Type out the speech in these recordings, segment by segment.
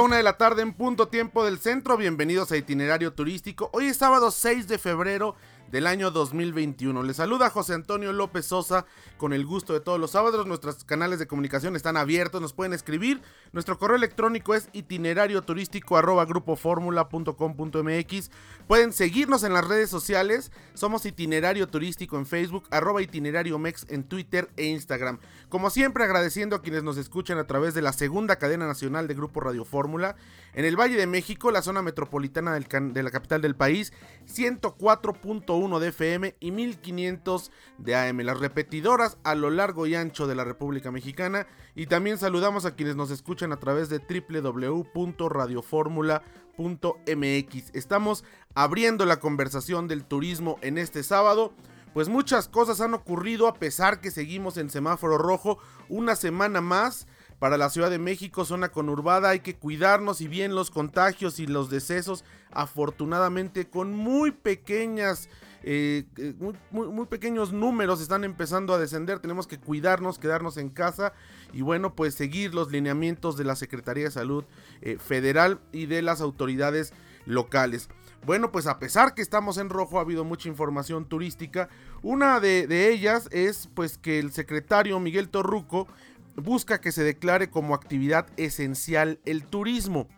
una de la tarde en punto tiempo del centro. Bienvenidos a Itinerario Turístico. Hoy es sábado 6 de febrero del año 2021. Les saluda José Antonio López Sosa con el gusto de todos los sábados. Nuestros canales de comunicación están abiertos, nos pueden escribir. Nuestro correo electrónico es itinerario turístico arroba grupoformula.com.mx. Pueden seguirnos en las redes sociales. Somos itinerario turístico en Facebook, arroba itinerario mex en Twitter e Instagram. Como siempre agradeciendo a quienes nos escuchan a través de la segunda cadena nacional de Grupo Radio Fórmula. En el Valle de México, la zona metropolitana de la capital del país, 104.1 de FM y 1500 de AM. Las repetidoras a lo largo y ancho de la República Mexicana. Y también saludamos a quienes nos escuchan a través de www.radioformula.mx. Estamos abriendo la conversación del turismo en este sábado. Pues muchas cosas han ocurrido a pesar que seguimos en semáforo rojo una semana más para la Ciudad de México, zona conurbada, hay que cuidarnos y bien los contagios y los decesos, afortunadamente con muy pequeñas, eh, eh, muy, pequeños números están empezando a descender, tenemos que cuidarnos, quedarnos en casa y bueno, pues seguir los lineamientos de la Secretaría de Salud eh, Federal y de las autoridades locales. Bueno, pues a pesar que estamos en rojo, ha habido mucha información turística. Una de, de ellas es pues que el secretario Miguel Torruco busca que se declare como actividad esencial el turismo.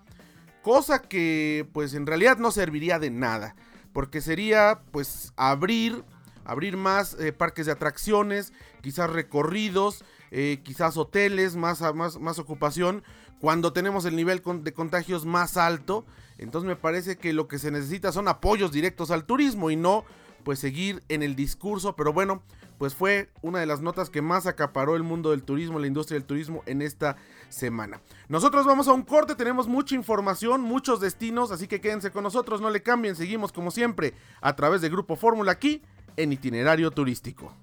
Cosa que pues en realidad no serviría de nada. Porque sería pues abrir, abrir más eh, parques de atracciones, quizás recorridos, eh, quizás hoteles, más, más, más ocupación. Cuando tenemos el nivel de contagios más alto. Entonces me parece que lo que se necesita son apoyos directos al turismo y no pues seguir en el discurso. Pero bueno, pues fue una de las notas que más acaparó el mundo del turismo, la industria del turismo en esta semana. Nosotros vamos a un corte, tenemos mucha información, muchos destinos, así que quédense con nosotros, no le cambien, seguimos como siempre a través de Grupo Fórmula aquí en Itinerario Turístico.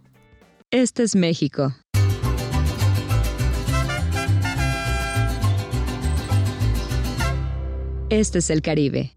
Este es México. Este es el Caribe.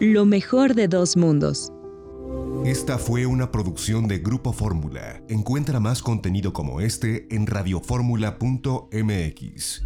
Lo mejor de dos mundos. Esta fue una producción de Grupo Fórmula. Encuentra más contenido como este en radioformula.mx.